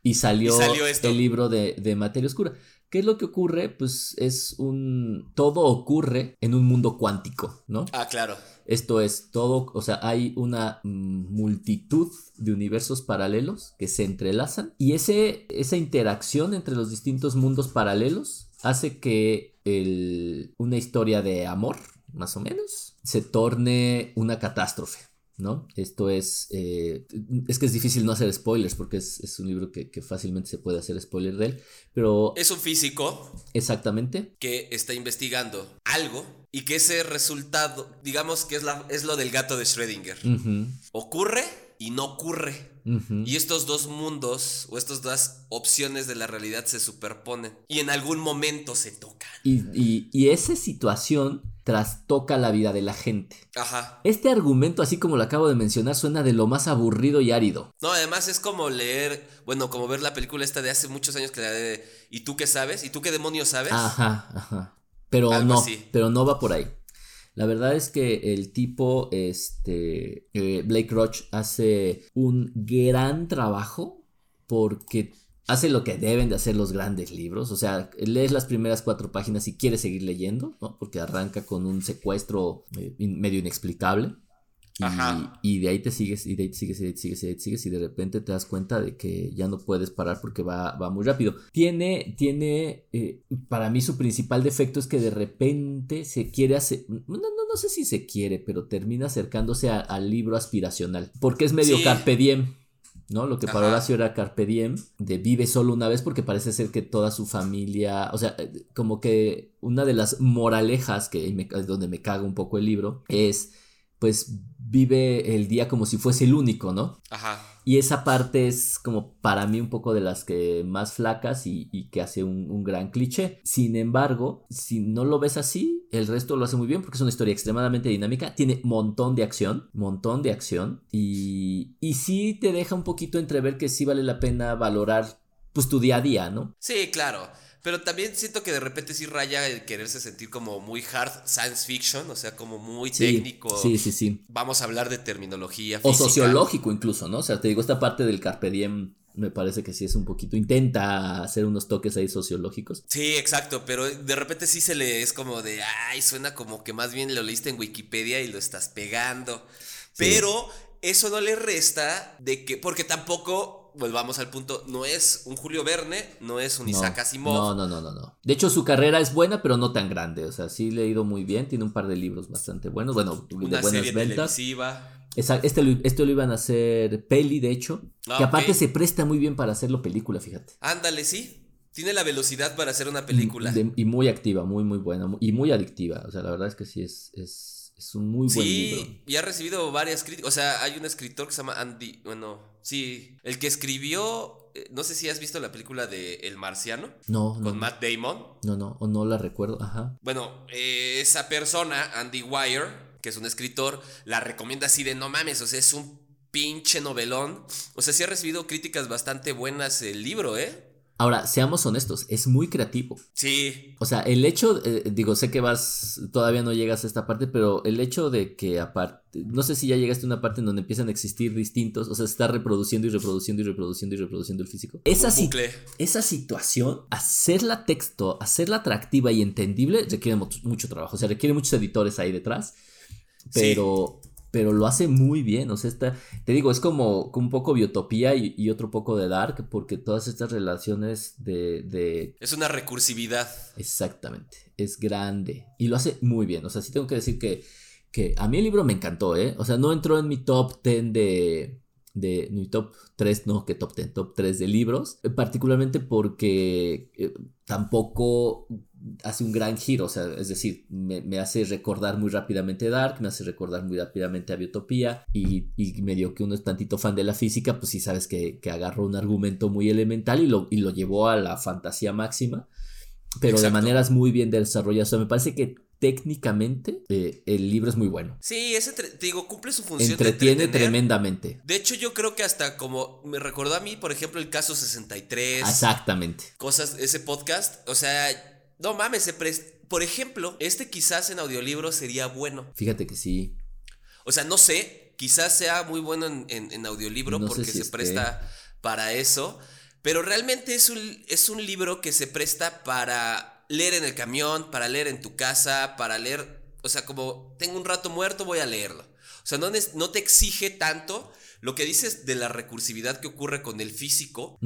y salió, el libro de, de Materia Oscura. ¿Qué es lo que ocurre? Pues es un... Todo ocurre en un mundo cuántico, ¿no? Ah, claro. Esto es todo, o sea, hay una multitud de universos paralelos que se entrelazan y ese, esa interacción entre los distintos mundos paralelos hace que el, una historia de amor, más o menos, se torne una catástrofe. ¿No? Esto es, eh, es que es difícil no hacer spoilers porque es, un libro que, fácilmente se puede hacer spoiler de él, pero... Es un físico. Exactamente. Que está investigando algo y que ese resultado, digamos que es, la, es lo del gato de Schrödinger. Ocurre y no ocurre. Y estos dos mundos o estas dos opciones de la realidad se superponen y en algún momento se tocan. Y, y, y esa situación trastoca la vida de la gente. Ajá. Este argumento, así como lo acabo de mencionar, suena de lo más aburrido y árido. No, además es como leer, bueno, como ver la película esta de hace muchos años que la de ¿Y tú qué sabes? ¿Y tú qué demonios sabes? Ajá, ajá. Pero no, pero no va por ahí. La verdad es que el tipo, este, eh, Blake Roach hace un gran trabajo porque hace lo que deben de hacer los grandes libros, o sea, lees las primeras cuatro páginas y quieres seguir leyendo, ¿no? Porque arranca con un secuestro eh, medio inexplicable. Y, de ahí te sigues, y de ahí te sigues, y de ahí te sigues, y de ahí te sigues, y de repente te das cuenta de que ya no puedes parar porque va, va muy rápido. Tiene, tiene, eh, para mí su principal defecto es que de repente se quiere hacer, no, no, no sé si se quiere, pero termina acercándose al libro aspiracional, porque es medio carpe diem. ¿No? Lo que para Horacio era Carpe Diem, de vive solo una vez porque parece ser que toda su familia, o sea, eh, como que una de las moralejas que me, donde me caga un poco el libro es, pues vive el día como si fuese el único, ¿no? Ajá. Y esa parte es como para mí un poco de las que más flacas y, que hace un, gran cliché. Sin embargo, si no lo ves así, el resto lo hace muy bien porque es una historia extremadamente dinámica, tiene montón de acción, montón de acción y, y sí te deja un poquito entrever que sí vale la pena valorar pues tu día a día, ¿no? Sí, claro. Pero también siento que de repente sí raya el quererse sentir como muy hard science fiction, o sea, como muy técnico. Sí, sí, sí. Vamos a hablar de terminología. O sociológico incluso, ¿no? O sea, te digo, esta parte del Carpe Diem me parece que sí es un poquito, intenta hacer unos toques ahí sociológicos. Sí, exacto, pero de repente sí se le es como de, ay, suena como que más bien lo leíste en Wikipedia y lo estás pegando. Pero eso no le resta de que, porque tampoco volvamos al punto, no es un Julio Verne, no es un Isaac Asimov. No, no, no, no, no. De hecho, su carrera es buena, pero no tan grande. O sea, sí le ha ido muy bien. Tiene un par de libros bastante buenos. Bueno, de buenas serie ventas. Televisiva. Este lo, este lo iban a hacer peli, de hecho. Ah, que aparte se presta muy bien para hacerlo película, fíjate. Ándale, sí. Tiene la velocidad para hacer una película. y muy activa, muy, muy buena. Y muy adictiva. O sea, la verdad es que sí es, es, es un muy buen libro. Sí, y ha recibido varias críticas. O sea, hay un escritor que se llama Andy. Bueno, Sí, el que escribió, eh, no sé si has visto la película de El Marciano. No, no. Con Matt Damon. No, no, o no la recuerdo, ajá. Bueno, eh, esa persona, Andy Wire, que es un escritor, la recomienda así de no mames, o sea, es un pinche novelón. O sea, sí ha recibido críticas bastante buenas el libro, ¿eh? Ahora, seamos honestos, es muy creativo. Sí. O sea, el hecho, eh, digo, sé que vas, todavía no llegas a esta parte, pero el hecho de que aparte, no sé si ya llegaste a una parte en donde empiezan a existir distintos, o sea, se está reproduciendo y reproduciendo y reproduciendo y reproduciendo el físico. Esa, si, esa situación, hacerla texto, hacerla atractiva y entendible, requiere mucho, mucho trabajo. O sea, requiere muchos editores ahí detrás. Pero, pero lo hace muy bien. O sea, está, te digo, es como, un poco biotopía y, otro poco de dark, porque todas estas relaciones de, Es una recursividad. Exactamente, es grande y lo hace muy bien. O sea, sí tengo que decir que, que a mí el libro me encantó, ¿eh? O sea, no entró en mi top 10 de, de mi top 3, no, que top 10, top 3 de libros, particularmente porque eh, tampoco hace un gran giro, o sea, es decir, me, hace recordar muy rápidamente Dark, me hace recordar muy rápidamente a Biotopía y, y medio que uno es tantito fan de la física, pues sí sabes que, que agarró un argumento muy elemental y lo, y lo llevó a la fantasía máxima, pero de maneras muy bien desarrolladas, o sea, me parece que técnicamente eh, el libro es muy bueno. Sí, es te digo, cumple su función. Entretiene tremendamente. De hecho, yo creo que hasta como me recordó a mí, por ejemplo, el caso 63. Exactamente. Cosas, ese podcast, o sea, no mames, se por ejemplo, este quizás en audiolibro sería bueno. Fíjate que sí. O sea, no sé, quizás sea muy bueno en, audiolibro porque se presta para eso, pero realmente es un, es un libro que se presta para leer en el camión, para leer en tu casa, para leer, o sea, como tengo un rato muerto, voy a leerlo. O sea, no, no te exige tanto lo que dices de la recursividad que ocurre con el físico,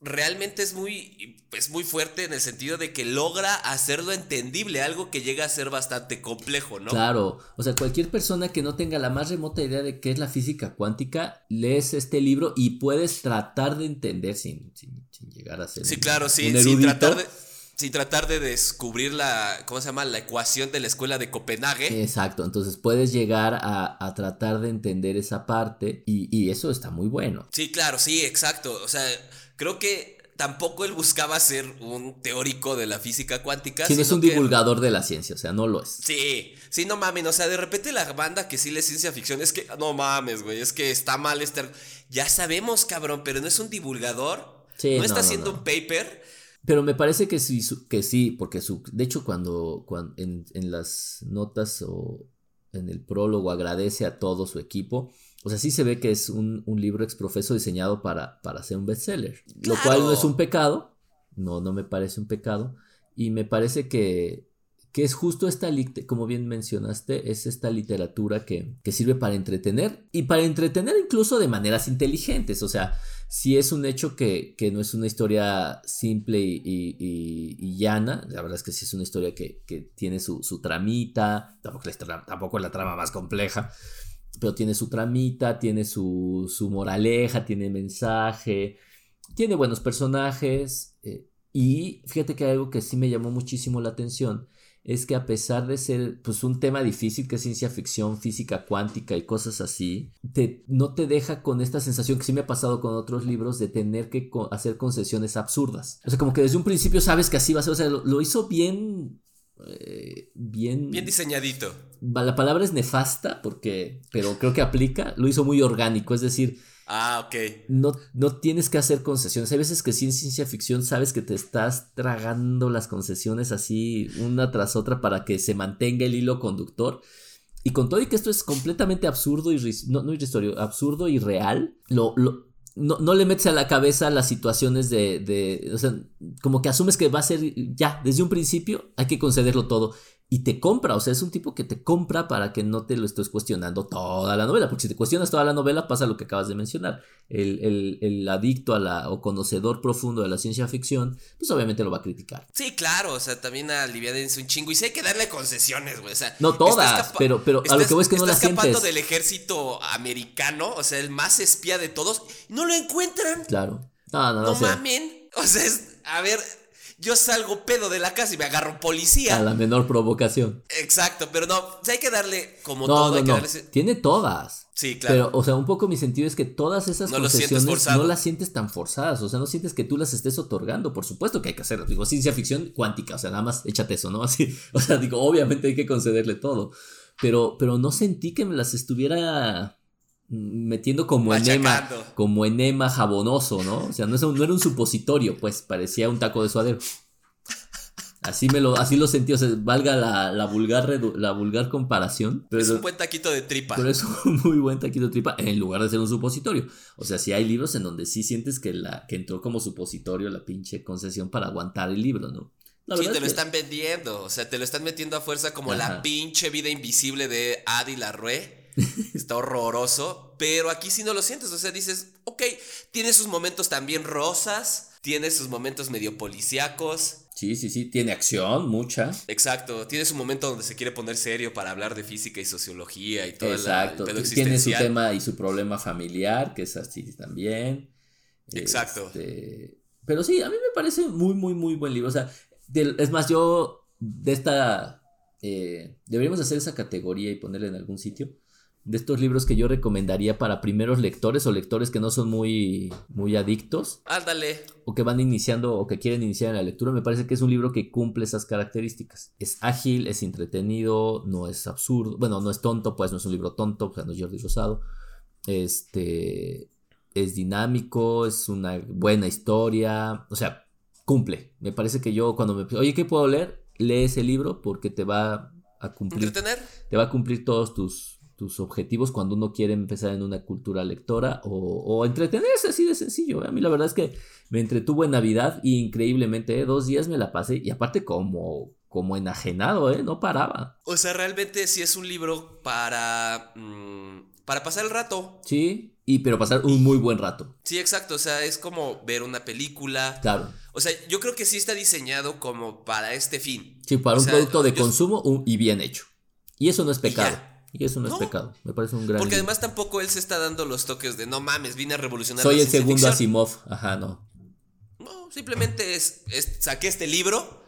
realmente es muy, es muy fuerte en el sentido de que logra hacerlo entendible, algo que llega a ser bastante complejo, ¿no? Claro, o sea, cualquier persona que no tenga la más remota idea de qué es la física cuántica, lees este libro y puedes tratar de entender sin, sin, llegar a ser... Sí, claro, sí, sin tratar de sin tratar de descubrir la, ¿cómo se llama? La ecuación de la escuela de Copenhague. Exacto, entonces puedes llegar a, tratar de entender esa parte y, eso está muy bueno. Sí, claro, sí, exacto. O sea, creo que tampoco él buscaba ser un teórico de la física cuántica. Sí, es un divulgador de la ciencia, o sea, no lo es. Sí, sí, no mames, o sea, de repente la banda que sí le ciencia ficción es que, no mames, güey, es que está mal estar... Ya sabemos, cabrón, pero no es un divulgador. Sí, no está haciendo un paper pero me parece que sí, que sí porque su, de hecho cuando, cuando en, las notas o en el prólogo agradece a todo su equipo, o sea, sí se ve que es un, libro exprofeso diseñado para, para hacer un bestseller, lo cual no es un pecado, no, no me parece un pecado, y me parece que, que es justo esta, como bien mencionaste, es esta literatura que, que sirve para entretener, y para entretener incluso de maneras inteligentes, o sea, si es un hecho que, no es una historia simple y, llana. La verdad es que sí es una historia que, tiene su, tramita. Tampoco la, tampoco la trama más compleja. Pero tiene su tramita, tiene su, moraleja, tiene mensaje. Tiene buenos personajes. Eh, y fíjate que hay algo que sí me llamó muchísimo la atención es que a pesar de ser pues un tema difícil que es ciencia ficción, física cuántica y cosas así, te, no te deja con esta sensación que sí me ha pasado con otros libros de tener que hacer concesiones absurdas. O sea, como que desde un principio sabes que así va a ser, o sea, lo, hizo bien... Eh, bien... Bien diseñadito. La palabra es nefasta porque, pero creo que aplica, lo hizo muy orgánico, es decir, Ah, ok. No, no tienes que hacer concesiones. Hay veces que sí en ciencia ficción sabes que te estás tragando las concesiones así una tras otra para que se mantenga el hilo conductor. Y con todo y que esto es completamente absurdo y no, no absurdo y real, lo, lo, no, no, le metes a la cabeza las situaciones de, de, o sea, como que asumes que va a ser ya, desde un principio hay que concederlo todo y te compra, o sea, es un tipo que te compra para que no te lo estés cuestionando toda la novela, porque si te cuestionas toda la novela pasa lo que acabas de mencionar, el, adicto a la, o conocedor profundo de la ciencia ficción, pues obviamente lo va a criticar. Sí, claro, o sea, también a es un chingo, y sí hay que darle concesiones, güey, o sea. No todas, pero, pero a lo que voy es que no las sientes. escapando del ejército americano, o sea, el más espía de todos, no lo encuentran. Claro. No, no, no. No mamen, o sea, es, a ver yo salgo pedo de la casa y me agarro policía. A la menor provocación. Exacto, pero no, hay que darle como todo. hay que darle Tiene todas. Sí, claro. Pero, o sea, un poco mi sentido es que todas esas no concesiones no las sientes tan forzadas. O sea, no sientes que tú las estés otorgando. Por supuesto que hay que hacerlo. Digo, ciencia ficción cuántica. O sea, nada más échate eso, ¿no? Así. O sea, digo, obviamente hay que concederle todo. Pero, pero no sentí que me las estuviera metiendo como enema, como enema jabonoso, ¿no? O sea, no, no era un supositorio, pues parecía un taco de suadero. Así me lo, así lo sentí, o sea, valga la, vulgar, la vulgar comparación. Pero, es un buen taquito de tripa. Pero es un muy buen taquito de tripa en lugar de ser un supositorio. O sea, sí hay libros en donde sí sientes que, la, que entró como supositorio la pinche concesión para aguantar el libro, ¿no? sí, te lo están vendiendo, o sea, te lo están metiendo a fuerza como la pinche vida invisible de Adi Larue. Está horroroso, pero aquí sí no lo sientes, o sea, dices, ok, tiene sus momentos también rosas, tiene sus momentos medio policíacos, Sí, sí, sí, tiene acción, mucha. Exacto, tiene su momento donde se quiere poner serio para hablar de física y sociología y todo Exacto. el Tiene su tema y su problema familiar, que es así también. Exacto. Este, pero sí, a mí me parece muy, muy, muy buen libro. O sea, es más, yo de esta... Eh, deberíamos hacer esa categoría y ponerla en algún sitio de estos libros que yo recomendaría para primeros lectores o lectores que no son muy, muy adictos. Ándale. O que van iniciando o que quieren iniciar en la lectura. Me parece que es un libro que cumple esas características. Es ágil, es entretenido, no es absurdo. Bueno, no es tonto, pues no es un libro tonto, o sea, no es Jordi Rosado. Este. Es dinámico, es una buena historia. O sea, cumple. Me parece que yo cuando me. Oye, ¿qué puedo leer? Lee ese libro porque te va a cumplir. ¿Entretener? Te va a cumplir todos tus tus objetivos cuando uno quiere empezar en una cultura lectora o, entretenerse así de sencillo. A mí la verdad es que me entretuvo en Navidad y increíblemente ¿eh? dos días me la pasé y aparte como, como enajenado, ¿eh? no paraba. O sea, realmente sí es un libro para, mm, para pasar el rato. Sí, y pero pasar un muy buen rato. Sí, exacto, o sea, es como ver una película. Claro. O sea, yo creo que sí está diseñado como para este fin. Sí, para un producto de consumo y bien hecho. Y eso no es pecado. Y eso no, es pecado. Me parece un gran. Porque además tampoco él se está dando los toques de no mames, vine a revolucionar. Soy el segundo Asimov. Ajá, no. No, simplemente es, saqué este libro.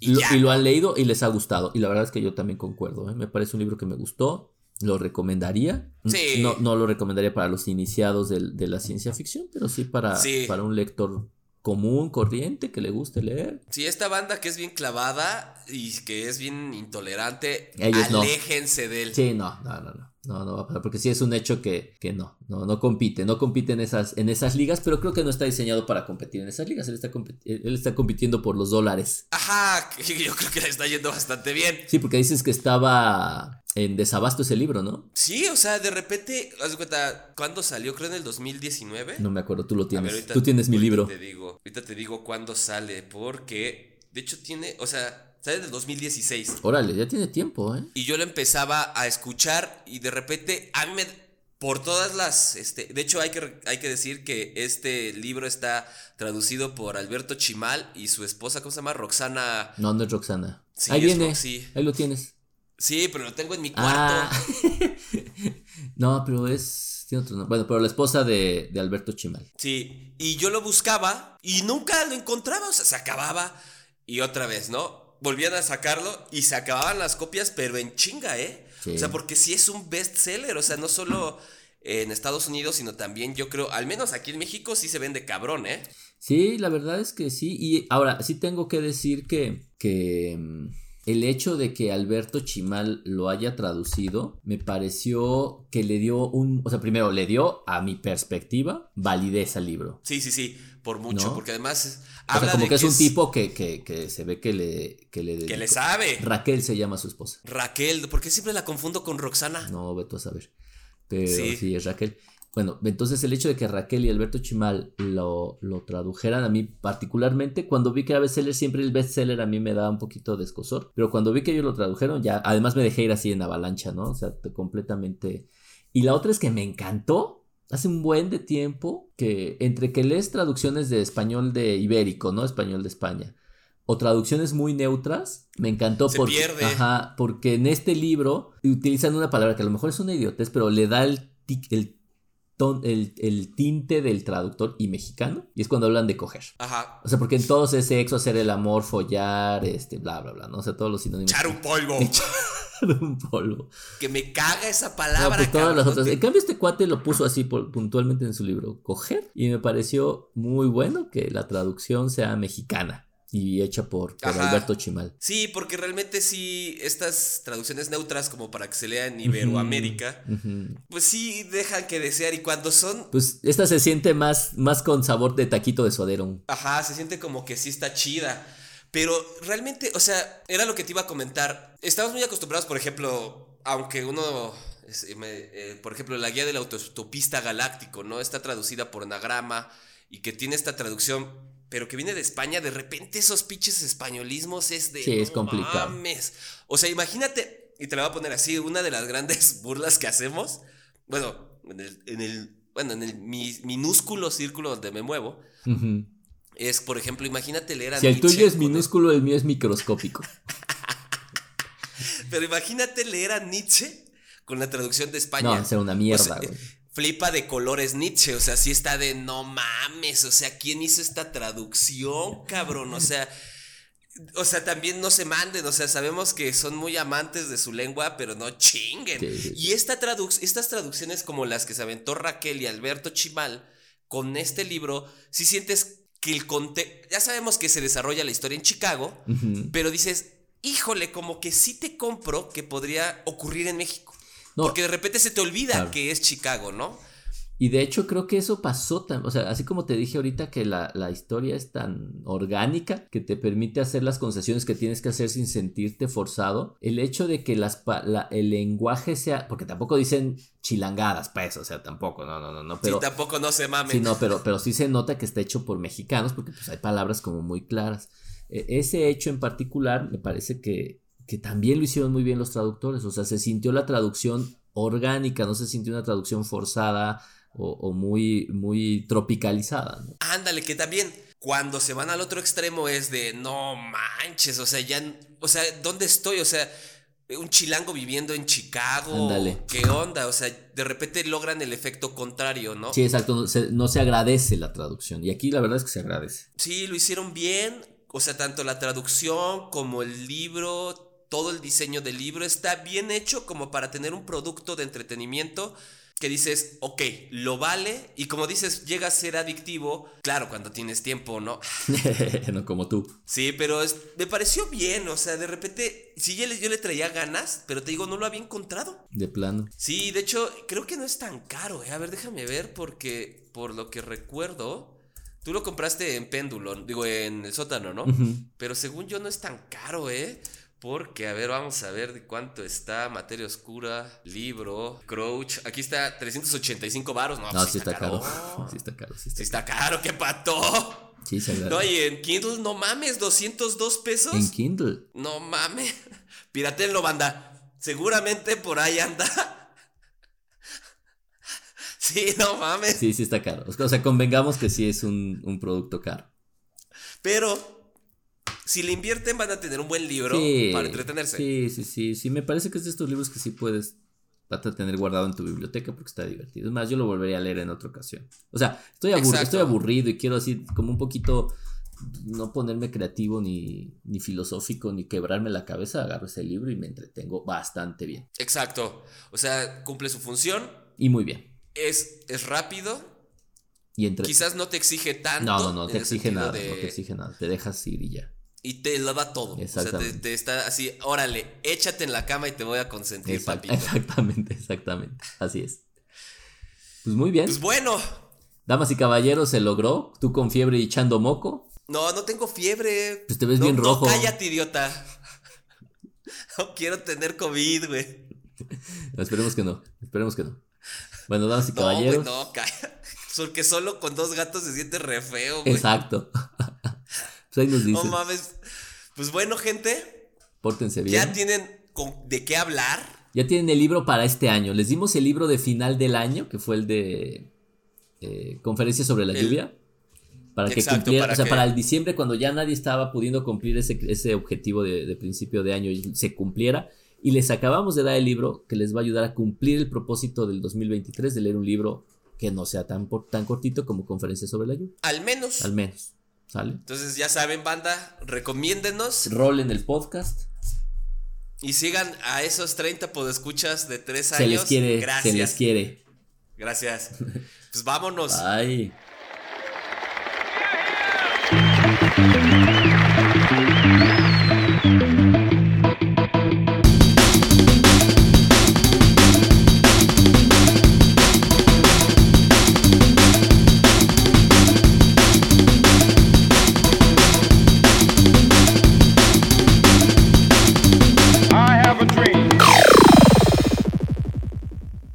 Y, lo, han leído y les ha gustado. Y la verdad es que yo también concuerdo. ¿eh? Me parece un libro que me gustó. Lo recomendaría. Sí. No, no lo recomendaría para los iniciados de, la ciencia ficción, pero sí para, para un lector común, corriente, que le guste leer. Sí, esta banda que es bien clavada y que es bien intolerante, aléjense de él. Sí, no, no, no, no. No, no va a pasar, porque sí es un hecho que, que no, no, no compite, no compite en esas, en esas ligas, pero creo que no está diseñado para competir en esas ligas, él está, él está compitiendo por los dólares. Ajá, yo creo que le está yendo bastante bien. Sí, porque dices que estaba en desabasto ese libro, ¿no? Sí, o sea, de repente, haz cuenta, ¿cuándo salió? Creo en el 2019. No me acuerdo, tú lo tienes. tú tienes mi libro. Te digo, ahorita te digo cuándo sale, porque de hecho tiene, o sea, Sale del 2016. Órale, ya tiene tiempo, ¿eh? Y yo lo empezaba a escuchar y de repente a mí me... Por todas las... Este, de hecho hay que, hay que decir que este libro está traducido por Alberto Chimal y su esposa, ¿cómo se llama? Roxana... No, no es Roxana. Ahí viene. Sí. Ahí lo tienes. Sí, pero lo tengo en mi cuarto. Ah. no, pero es... Bueno, pero la esposa de, de Alberto Chimal. Sí, y yo lo buscaba y nunca lo encontraba, o sea, se acababa y otra vez, ¿no? Volvían a sacarlo y se acababan las copias, pero en chinga, ¿eh? O sea, porque sí es un bestseller, o sea, no solo en Estados Unidos, sino también yo creo, al menos aquí en México sí se vende cabrón, ¿eh? Sí, la verdad es que sí. Y ahora, sí tengo que decir que, que mm, el hecho de que Alberto Chimal lo haya traducido me pareció que le dio un, o sea, primero le dio a mi perspectiva validez al libro. Sí, sí, sí, por mucho, porque además como que, es un tipo que, se ve que le... Que le, que le sabe. Raquel se llama su esposa. Raquel, ¿por qué siempre la confundo con Roxana? No, vete a saber. Pero sí, es Raquel. Bueno, entonces el hecho de que Raquel y Alberto Chimal lo, lo, tradujeran a mí particularmente, cuando vi que era bestseller, siempre el bestseller a mí me daba un poquito de escosor, pero cuando vi que ellos lo tradujeron, ya, además me dejé ir así en avalancha, ¿no? O sea, completamente... Y la otra es que me encantó hace un buen de tiempo que entre que lees traducciones de español de ibérico, ¿no? Español de España, o traducciones muy neutras, me encantó porque, Ajá, porque en este libro utilizan una palabra que a lo mejor es una idiotez, pero le da el, el el, tinte del traductor y mexicano, y es cuando hablan de coger. Ajá. O sea, porque en todos es sexo, hacer el amor, follar, este, bla, bla, bla, ¿no? O sea, todos los sinónimos. Echar un polvo. Echar un polvo. Que me caga esa palabra. No, pues todas las otras. En cambio, este cuate lo puso así puntualmente en su libro, coger, y me pareció muy bueno que la traducción sea mexicana. Y hecha por, Alberto Chimal. Sí, porque realmente sí, estas traducciones neutras como para que se lea en Iberoamérica, pues sí dejan que desear y cuando son... Pues esta se siente más, más con sabor de taquito de suadero. Ajá, se siente como que sí está chida. Pero realmente, o sea, era lo que te iba a comentar. Estamos muy acostumbrados, por ejemplo, aunque uno... Eh, por ejemplo, la guía del autostopista galáctico, ¿no? Está traducida por anagrama y que tiene esta traducción pero que viene de España, de repente esos pinches españolismos es de. Sí, es complicado. O sea, imagínate, y te la voy a poner así, una de las grandes burlas que hacemos, bueno, en el, en el bueno, en el minúsculo círculo donde me muevo, es, por ejemplo, imagínate leer a Si el tuyo es minúsculo, el... mío es microscópico. pero imagínate leer a Nietzsche con la traducción de España. No, será una mierda, güey flipa de colores Nietzsche, o sea, sí está de no mames, o sea, ¿quién hizo esta traducción, cabrón? O sea, o sea, también no se manden, o sea, sabemos que son muy amantes de su lengua, pero no chinguen. Y esta estas traducciones como las que se aventó Raquel y Alberto Chimal con este libro, si sientes que el contexto, ya sabemos que se desarrolla la historia en Chicago, pero dices, híjole, como que sí te compro que podría ocurrir en México. Porque de repente se te olvida que es Chicago, ¿no? Y de hecho creo que eso pasó, tan, o sea, así como te dije ahorita que la, historia es tan orgánica que te permite hacer las concesiones que tienes que hacer sin sentirte forzado, el hecho de que las, el lenguaje sea, porque tampoco dicen chilangadas, pues, o sea, tampoco, no, no, no, no, pero... Sí, tampoco no se mamen. Sí, no, pero, pero sí se nota que está hecho por mexicanos porque pues hay palabras como muy claras. E, ese hecho en particular me parece que que también lo hicieron muy bien los traductores, o sea, se sintió la traducción orgánica, no se sintió una traducción forzada o, muy, muy tropicalizada. Ándale, que también cuando se van al otro extremo es de, no manches, o sea, ya, o sea, ¿dónde estoy? O sea, un chilango viviendo en Chicago. Ándale. ¿Qué onda? O sea, de repente logran el efecto contrario, ¿no? Sí, exacto, no se, no se agradece la traducción y aquí la verdad es que se agradece. Sí, lo hicieron bien, o sea, tanto la traducción como el libro todo el diseño del libro está bien hecho como para tener un producto de entretenimiento que dices, ok, lo vale y como dices, llega a ser adictivo, claro, cuando tienes tiempo, ¿no? no como tú. Sí, pero me pareció bien, o sea, de repente, sí, yo le, yo le traía ganas, pero te digo, no lo había encontrado. De plano. Sí, de hecho, creo que no es tan caro, ¿eh? A ver, déjame ver porque, por lo que recuerdo... Tú lo compraste en péndulo, digo, en el sótano, ¿no? Pero según yo no es tan caro, ¿eh? Porque, a ver, vamos a ver de cuánto está Materia Oscura, libro, Crouch. Aquí está 385 varos. No, no sí, está, caro. Sí está caro. Sí está, caro, ¿qué pato? Sí, se No, y en Kindle, no mames, 202 pesos. En Kindle. No mames. Piratenlo, banda. Seguramente por ahí anda. sí, no mames. Sí, sí está caro. O sea, convengamos que sí es un, un producto caro. Pero si le invierten van a tener un buen libro para entretenerse. Sí, sí, sí, sí, me parece que es de estos libros que sí puedes tener guardado en tu biblioteca porque está divertido. Es más, yo lo volvería a leer en otra ocasión. O sea, estoy, estoy aburrido y quiero así como un poquito no ponerme creativo ni, ni filosófico ni quebrarme la cabeza, agarro ese libro y me entretengo bastante bien. Exacto. O sea, cumple su función. Y muy bien. Es, es rápido. Y entre... Quizás no te exige tanto. No, no, no te exige nada. No te exige nada. Te dejas ir y ya y te lo da todo. O sea, te, está así, órale, échate en la cama y te voy a consentir, papito. Exactamente, exactamente. Así es. Pues muy bien. Pues bueno. Damas y caballeros, se logró. Tú con fiebre y echando moco. No, no tengo fiebre. Pues te ves bien rojo. No, cállate, idiota. No quiero tener COVID, güey. esperemos que no. Esperemos que no. Bueno, damas y caballeros. No, no, cállate. Porque solo con dos gatos se siente re feo, güey. Exacto. Pues ahí nos dicen. No mames. Pues bueno, gente. Pórtense bien. Ya tienen de qué hablar. Ya tienen el libro para este año. Les dimos el libro de final del año, que fue el de eh, Conferencia sobre la lluvia. Para que cumpliera, o sea, para el diciembre, cuando ya nadie estaba pudiendo cumplir ese, ese objetivo de, principio de año y se cumpliera. Y les acabamos de dar el libro que les va a ayudar a cumplir el propósito del 2023 de leer un libro que no sea tan, tan cortito como Conferencia sobre la lluvia. Al menos. Al menos. Entonces ya saben, banda, recomiéndenos. Rolen el podcast. Y sigan a esos 30 podescuchas de 3 años. Se les quiere. Gracias. Se les quiere. Gracias. Pues vámonos. Bye.